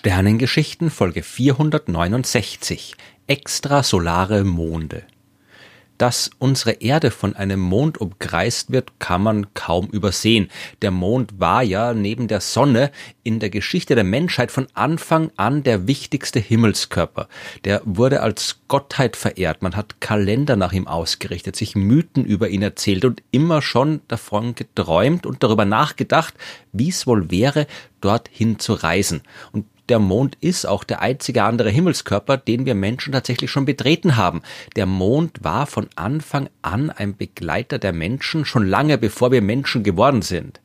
Sternengeschichten Folge 469 Extrasolare Monde dass unsere Erde von einem Mond umkreist wird, kann man kaum übersehen. Der Mond war ja neben der Sonne in der Geschichte der Menschheit von Anfang an der wichtigste Himmelskörper. Der wurde als Gottheit verehrt. Man hat Kalender nach ihm ausgerichtet, sich Mythen über ihn erzählt und immer schon davon geträumt und darüber nachgedacht, wie es wohl wäre, dorthin zu reisen. Und der Mond ist auch der einzige andere Himmelskörper, den wir Menschen tatsächlich schon betreten haben. Der Mond war von Anfang an ein Begleiter der Menschen, schon lange bevor wir Menschen geworden sind.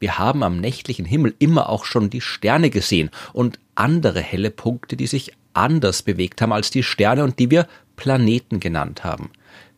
Wir haben am nächtlichen Himmel immer auch schon die Sterne gesehen und andere helle Punkte, die sich anders bewegt haben als die Sterne und die wir Planeten genannt haben.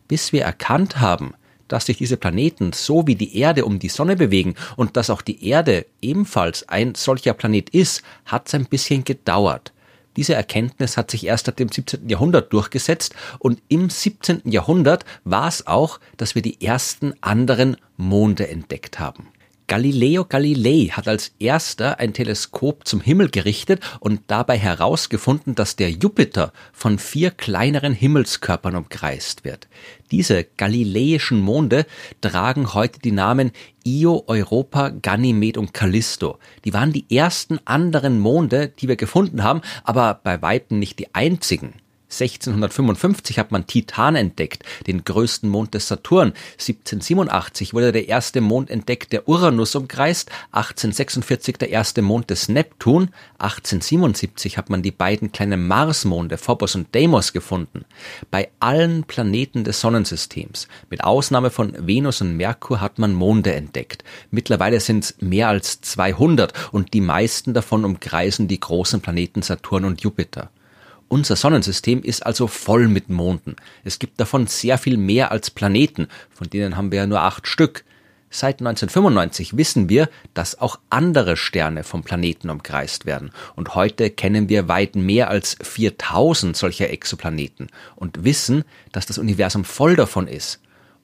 Bis wir erkannt haben, dass sich diese Planeten so wie die Erde um die Sonne bewegen und dass auch die Erde ebenfalls ein solcher Planet ist, hat es ein bisschen gedauert. Diese Erkenntnis hat sich erst ab dem 17. Jahrhundert durchgesetzt und im 17. Jahrhundert war es auch, dass wir die ersten anderen Monde entdeckt haben. Galileo Galilei hat als erster ein Teleskop zum Himmel gerichtet und dabei herausgefunden, dass der Jupiter von vier kleineren Himmelskörpern umkreist wird. Diese galileischen Monde tragen heute die Namen Io, Europa, Ganymed und Callisto. Die waren die ersten anderen Monde, die wir gefunden haben, aber bei weitem nicht die einzigen. 1655 hat man Titan entdeckt, den größten Mond des Saturn. 1787 wurde der erste Mond entdeckt, der Uranus umkreist. 1846 der erste Mond des Neptun. 1877 hat man die beiden kleinen Marsmonde Phobos und Deimos gefunden. Bei allen Planeten des Sonnensystems, mit Ausnahme von Venus und Merkur, hat man Monde entdeckt. Mittlerweile sind es mehr als 200 und die meisten davon umkreisen die großen Planeten Saturn und Jupiter. Unser Sonnensystem ist also voll mit Monden. Es gibt davon sehr viel mehr als Planeten, von denen haben wir ja nur acht Stück. Seit 1995 wissen wir, dass auch andere Sterne vom Planeten umkreist werden. Und heute kennen wir weit mehr als 4000 solcher Exoplaneten und wissen, dass das Universum voll davon ist.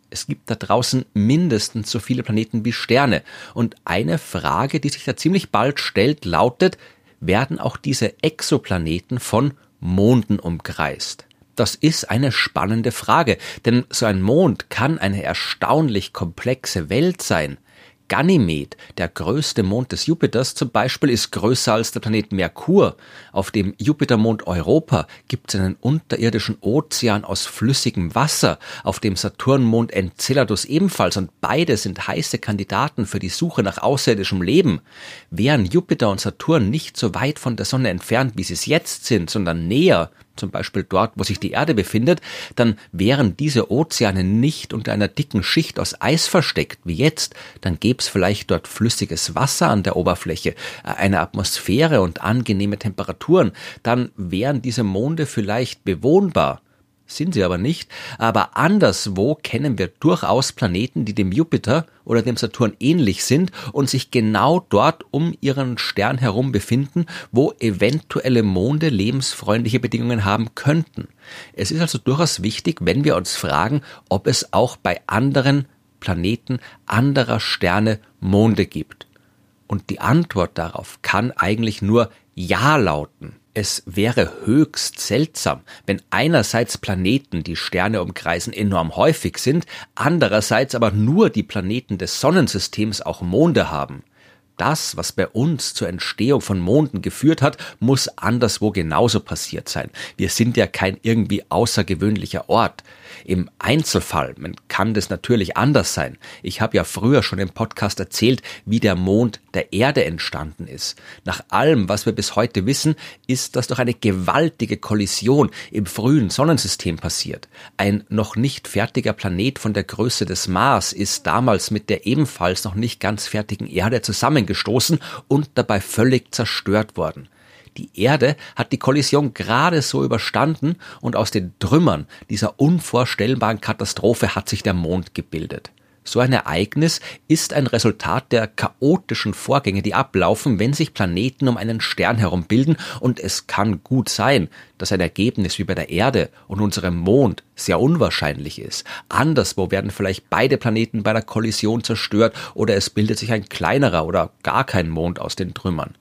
Es gibt da draußen mindestens so viele Planeten wie Sterne. Und eine Frage, die sich da ziemlich bald stellt, lautet, werden auch diese Exoplaneten von Monden umkreist? Das ist eine spannende Frage, denn so ein Mond kann eine erstaunlich komplexe Welt sein. Ganymed, der größte Mond des Jupiters zum Beispiel, ist größer als der Planet Merkur. Auf dem Jupitermond Europa gibt es einen unterirdischen Ozean aus flüssigem Wasser, auf dem Saturnmond Enceladus ebenfalls und beide sind heiße Kandidaten für die Suche nach außerirdischem Leben. Wären Jupiter und Saturn nicht so weit von der Sonne entfernt, wie sie es jetzt sind, sondern näher, zum Beispiel dort, wo sich die Erde befindet, dann wären diese Ozeane nicht unter einer dicken Schicht aus Eis versteckt wie jetzt, dann gäbe es vielleicht dort flüssiges Wasser an der Oberfläche, äh, eine Atmosphäre und angenehme Temperaturen, dann wären diese Monde vielleicht bewohnbar sind sie aber nicht, aber anderswo kennen wir durchaus Planeten, die dem Jupiter oder dem Saturn ähnlich sind und sich genau dort um ihren Stern herum befinden, wo eventuelle Monde lebensfreundliche Bedingungen haben könnten. Es ist also durchaus wichtig, wenn wir uns fragen, ob es auch bei anderen Planeten anderer Sterne Monde gibt. Und die Antwort darauf kann eigentlich nur Ja lauten. Es wäre höchst seltsam, wenn einerseits Planeten, die Sterne umkreisen, enorm häufig sind, andererseits aber nur die Planeten des Sonnensystems auch Monde haben. Das, was bei uns zur Entstehung von Monden geführt hat, muss anderswo genauso passiert sein. Wir sind ja kein irgendwie außergewöhnlicher Ort. Im Einzelfall kann das natürlich anders sein. Ich habe ja früher schon im Podcast erzählt, wie der Mond der Erde entstanden ist. Nach allem, was wir bis heute wissen, ist das durch eine gewaltige Kollision im frühen Sonnensystem passiert. Ein noch nicht fertiger Planet von der Größe des Mars ist damals mit der ebenfalls noch nicht ganz fertigen Erde zusammengestoßen und dabei völlig zerstört worden. Die Erde hat die Kollision gerade so überstanden und aus den Trümmern dieser unvorstellbaren Katastrophe hat sich der Mond gebildet. So ein Ereignis ist ein Resultat der chaotischen Vorgänge, die ablaufen, wenn sich Planeten um einen Stern herum bilden, und es kann gut sein, dass ein Ergebnis wie bei der Erde und unserem Mond sehr unwahrscheinlich ist. Anderswo werden vielleicht beide Planeten bei einer Kollision zerstört oder es bildet sich ein kleinerer oder gar kein Mond aus den Trümmern.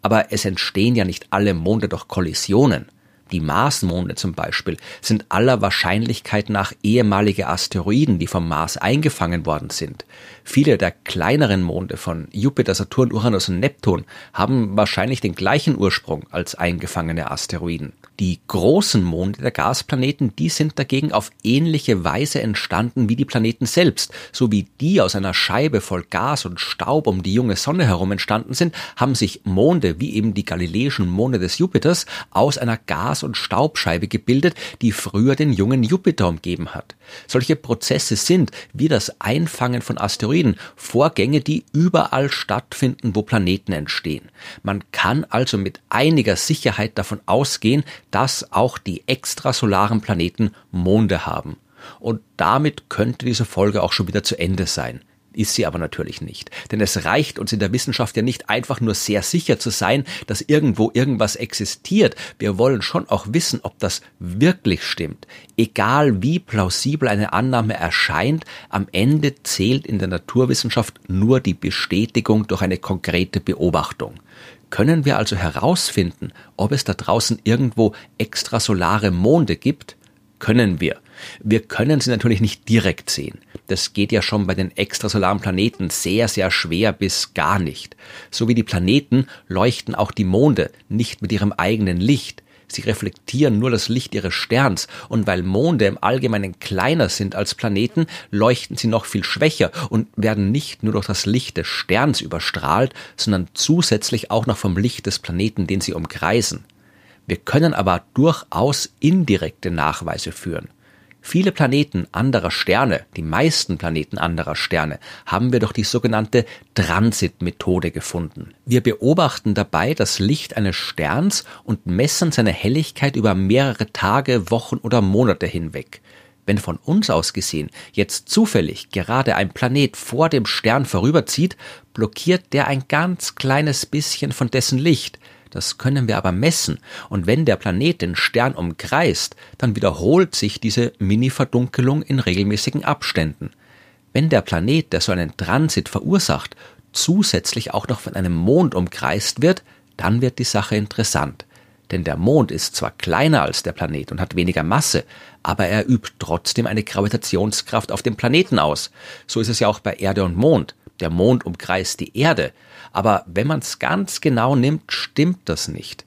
Aber es entstehen ja nicht alle Monde durch Kollisionen. Die Marsmonde zum Beispiel sind aller Wahrscheinlichkeit nach ehemalige Asteroiden, die vom Mars eingefangen worden sind. Viele der kleineren Monde von Jupiter, Saturn, Uranus und Neptun haben wahrscheinlich den gleichen Ursprung als eingefangene Asteroiden. Die großen Monde der Gasplaneten, die sind dagegen auf ähnliche Weise entstanden wie die Planeten selbst. So wie die aus einer Scheibe voll Gas und Staub um die junge Sonne herum entstanden sind, haben sich Monde, wie eben die galileischen Monde des Jupiters, aus einer Gas- und Staubscheibe gebildet, die früher den jungen Jupiter umgeben hat. Solche Prozesse sind, wie das Einfangen von Asteroiden, Vorgänge, die überall stattfinden, wo Planeten entstehen. Man kann also mit einiger Sicherheit davon ausgehen, dass auch die extrasolaren Planeten Monde haben. Und damit könnte diese Folge auch schon wieder zu Ende sein. Ist sie aber natürlich nicht. Denn es reicht uns in der Wissenschaft ja nicht einfach nur sehr sicher zu sein, dass irgendwo irgendwas existiert. Wir wollen schon auch wissen, ob das wirklich stimmt. Egal wie plausibel eine Annahme erscheint, am Ende zählt in der Naturwissenschaft nur die Bestätigung durch eine konkrete Beobachtung. Können wir also herausfinden, ob es da draußen irgendwo extrasolare Monde gibt? Können wir. Wir können sie natürlich nicht direkt sehen. Das geht ja schon bei den extrasolaren Planeten sehr, sehr schwer bis gar nicht. So wie die Planeten leuchten auch die Monde nicht mit ihrem eigenen Licht. Sie reflektieren nur das Licht ihres Sterns, und weil Monde im Allgemeinen kleiner sind als Planeten, leuchten sie noch viel schwächer und werden nicht nur durch das Licht des Sterns überstrahlt, sondern zusätzlich auch noch vom Licht des Planeten, den sie umkreisen. Wir können aber durchaus indirekte Nachweise führen. Viele Planeten anderer Sterne, die meisten Planeten anderer Sterne, haben wir durch die sogenannte Transitmethode gefunden. Wir beobachten dabei das Licht eines Sterns und messen seine Helligkeit über mehrere Tage, Wochen oder Monate hinweg. Wenn von uns aus gesehen jetzt zufällig gerade ein Planet vor dem Stern vorüberzieht, blockiert der ein ganz kleines bisschen von dessen Licht, das können wir aber messen, und wenn der Planet den Stern umkreist, dann wiederholt sich diese Mini-Verdunkelung in regelmäßigen Abständen. Wenn der Planet, der so einen Transit verursacht, zusätzlich auch noch von einem Mond umkreist wird, dann wird die Sache interessant. Denn der Mond ist zwar kleiner als der Planet und hat weniger Masse, aber er übt trotzdem eine Gravitationskraft auf dem Planeten aus. So ist es ja auch bei Erde und Mond. Der Mond umkreist die Erde, aber wenn man es ganz genau nimmt, stimmt das nicht.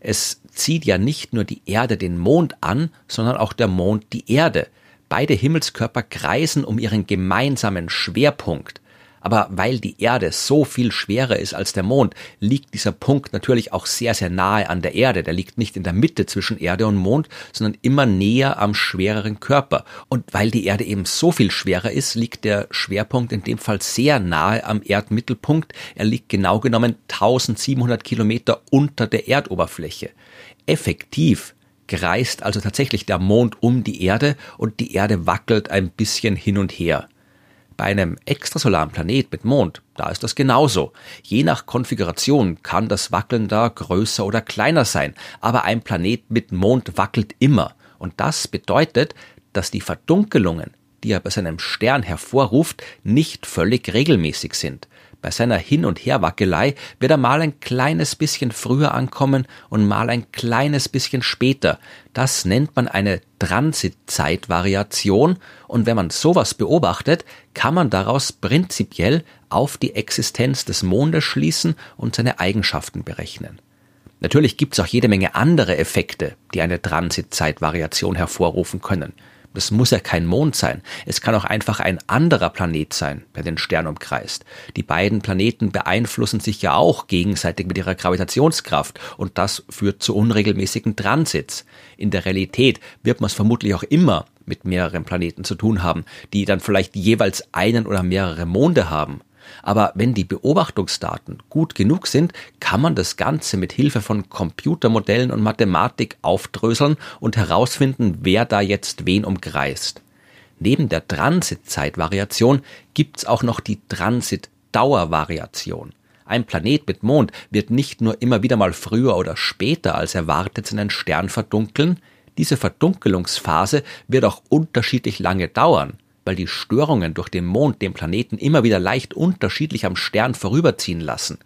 Es zieht ja nicht nur die Erde den Mond an, sondern auch der Mond die Erde. Beide Himmelskörper kreisen um ihren gemeinsamen Schwerpunkt. Aber weil die Erde so viel schwerer ist als der Mond, liegt dieser Punkt natürlich auch sehr, sehr nahe an der Erde. Der liegt nicht in der Mitte zwischen Erde und Mond, sondern immer näher am schwereren Körper. Und weil die Erde eben so viel schwerer ist, liegt der Schwerpunkt in dem Fall sehr nahe am Erdmittelpunkt. Er liegt genau genommen 1700 Kilometer unter der Erdoberfläche. Effektiv kreist also tatsächlich der Mond um die Erde und die Erde wackelt ein bisschen hin und her. Bei einem extrasolaren Planet mit Mond, da ist das genauso. Je nach Konfiguration kann das Wackeln da größer oder kleiner sein, aber ein Planet mit Mond wackelt immer. Und das bedeutet, dass die Verdunkelungen, die er bei seinem Stern hervorruft, nicht völlig regelmäßig sind. Bei seiner Hin- und Herwackelei wird er mal ein kleines bisschen früher ankommen und mal ein kleines bisschen später. Das nennt man eine Transitzeitvariation und wenn man sowas beobachtet, kann man daraus prinzipiell auf die Existenz des Mondes schließen und seine Eigenschaften berechnen. Natürlich gibt es auch jede Menge andere Effekte, die eine Transitzeitvariation hervorrufen können. Das muss ja kein Mond sein. Es kann auch einfach ein anderer Planet sein, der den Stern umkreist. Die beiden Planeten beeinflussen sich ja auch gegenseitig mit ihrer Gravitationskraft und das führt zu unregelmäßigen Transits. In der Realität wird man es vermutlich auch immer mit mehreren Planeten zu tun haben, die dann vielleicht jeweils einen oder mehrere Monde haben. Aber wenn die Beobachtungsdaten gut genug sind, kann man das Ganze mit Hilfe von Computermodellen und Mathematik aufdröseln und herausfinden, wer da jetzt wen umkreist. Neben der Transitzeitvariation gibt's auch noch die Transitdauervariation. Ein Planet mit Mond wird nicht nur immer wieder mal früher oder später als erwartet seinen Stern verdunkeln, diese Verdunkelungsphase wird auch unterschiedlich lange dauern weil die Störungen durch den Mond den Planeten immer wieder leicht unterschiedlich am Stern vorüberziehen lassen.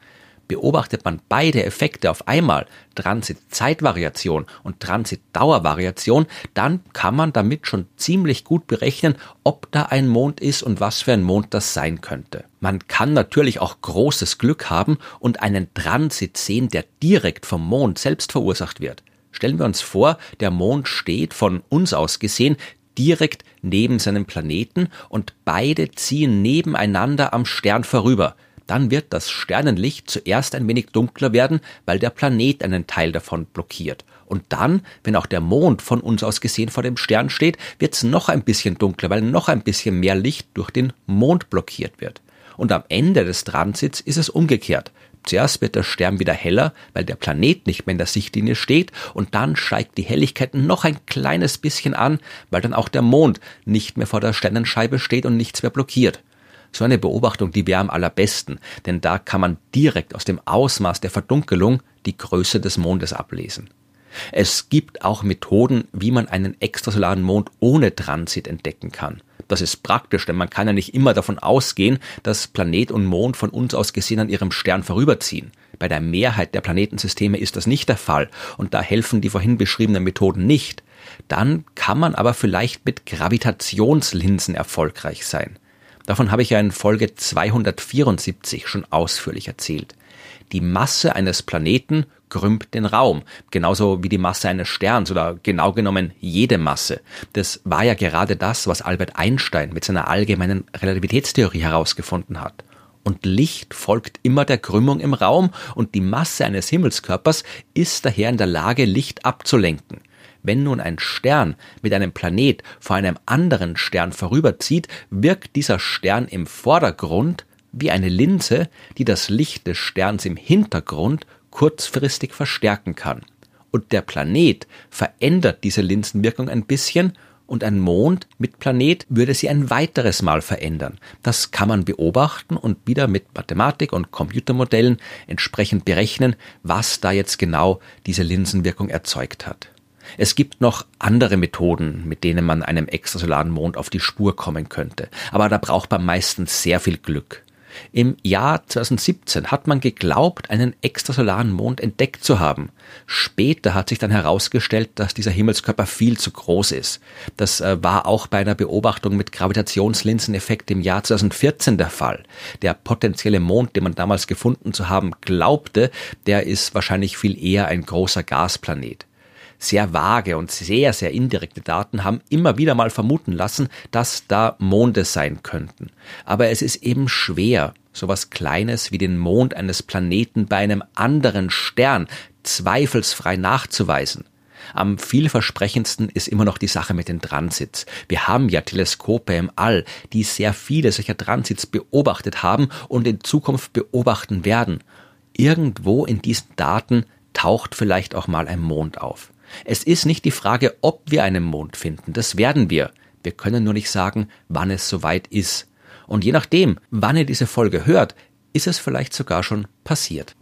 Beobachtet man beide Effekte auf einmal, Transitzeitvariation und Transitdauervariation, dann kann man damit schon ziemlich gut berechnen, ob da ein Mond ist und was für ein Mond das sein könnte. Man kann natürlich auch großes Glück haben und einen Transit sehen, der direkt vom Mond selbst verursacht wird. Stellen wir uns vor, der Mond steht von uns aus gesehen direkt neben seinem Planeten und beide ziehen nebeneinander am Stern vorüber dann wird das Sternenlicht zuerst ein wenig dunkler werden, weil der Planet einen Teil davon blockiert. Und dann, wenn auch der Mond von uns aus gesehen vor dem Stern steht, wird es noch ein bisschen dunkler, weil noch ein bisschen mehr Licht durch den Mond blockiert wird. Und am Ende des Transits ist es umgekehrt. Zuerst wird der Stern wieder heller, weil der Planet nicht mehr in der Sichtlinie steht, und dann steigt die Helligkeit noch ein kleines bisschen an, weil dann auch der Mond nicht mehr vor der Sternenscheibe steht und nichts mehr blockiert. So eine Beobachtung, die wäre am allerbesten, denn da kann man direkt aus dem Ausmaß der Verdunkelung die Größe des Mondes ablesen. Es gibt auch Methoden, wie man einen extrasolaren Mond ohne Transit entdecken kann. Das ist praktisch, denn man kann ja nicht immer davon ausgehen, dass Planet und Mond von uns aus gesehen an ihrem Stern vorüberziehen. Bei der Mehrheit der Planetensysteme ist das nicht der Fall und da helfen die vorhin beschriebenen Methoden nicht. Dann kann man aber vielleicht mit Gravitationslinsen erfolgreich sein. Davon habe ich ja in Folge 274 schon ausführlich erzählt. Die Masse eines Planeten krümmt den Raum, genauso wie die Masse eines Sterns oder genau genommen jede Masse. Das war ja gerade das, was Albert Einstein mit seiner allgemeinen Relativitätstheorie herausgefunden hat. Und Licht folgt immer der Krümmung im Raum und die Masse eines Himmelskörpers ist daher in der Lage, Licht abzulenken. Wenn nun ein Stern mit einem Planet vor einem anderen Stern vorüberzieht, wirkt dieser Stern im Vordergrund wie eine Linse, die das Licht des Sterns im Hintergrund kurzfristig verstärken kann. Und der Planet verändert diese Linsenwirkung ein bisschen und ein Mond mit Planet würde sie ein weiteres Mal verändern. Das kann man beobachten und wieder mit Mathematik und Computermodellen entsprechend berechnen, was da jetzt genau diese Linsenwirkung erzeugt hat. Es gibt noch andere Methoden, mit denen man einem extrasolaren Mond auf die Spur kommen könnte, aber da braucht man meistens sehr viel Glück. Im Jahr 2017 hat man geglaubt, einen extrasolaren Mond entdeckt zu haben. Später hat sich dann herausgestellt, dass dieser Himmelskörper viel zu groß ist. Das äh, war auch bei einer Beobachtung mit Gravitationslinseneffekt im Jahr 2014 der Fall. Der potenzielle Mond, den man damals gefunden zu haben glaubte, der ist wahrscheinlich viel eher ein großer Gasplanet sehr vage und sehr, sehr indirekte Daten haben immer wieder mal vermuten lassen, dass da Monde sein könnten. Aber es ist eben schwer, sowas Kleines wie den Mond eines Planeten bei einem anderen Stern zweifelsfrei nachzuweisen. Am vielversprechendsten ist immer noch die Sache mit den Transits. Wir haben ja Teleskope im All, die sehr viele solcher Transits beobachtet haben und in Zukunft beobachten werden. Irgendwo in diesen Daten taucht vielleicht auch mal ein Mond auf. Es ist nicht die Frage, ob wir einen Mond finden, das werden wir. Wir können nur nicht sagen, wann es soweit ist. Und je nachdem, wann ihr diese Folge hört, ist es vielleicht sogar schon passiert.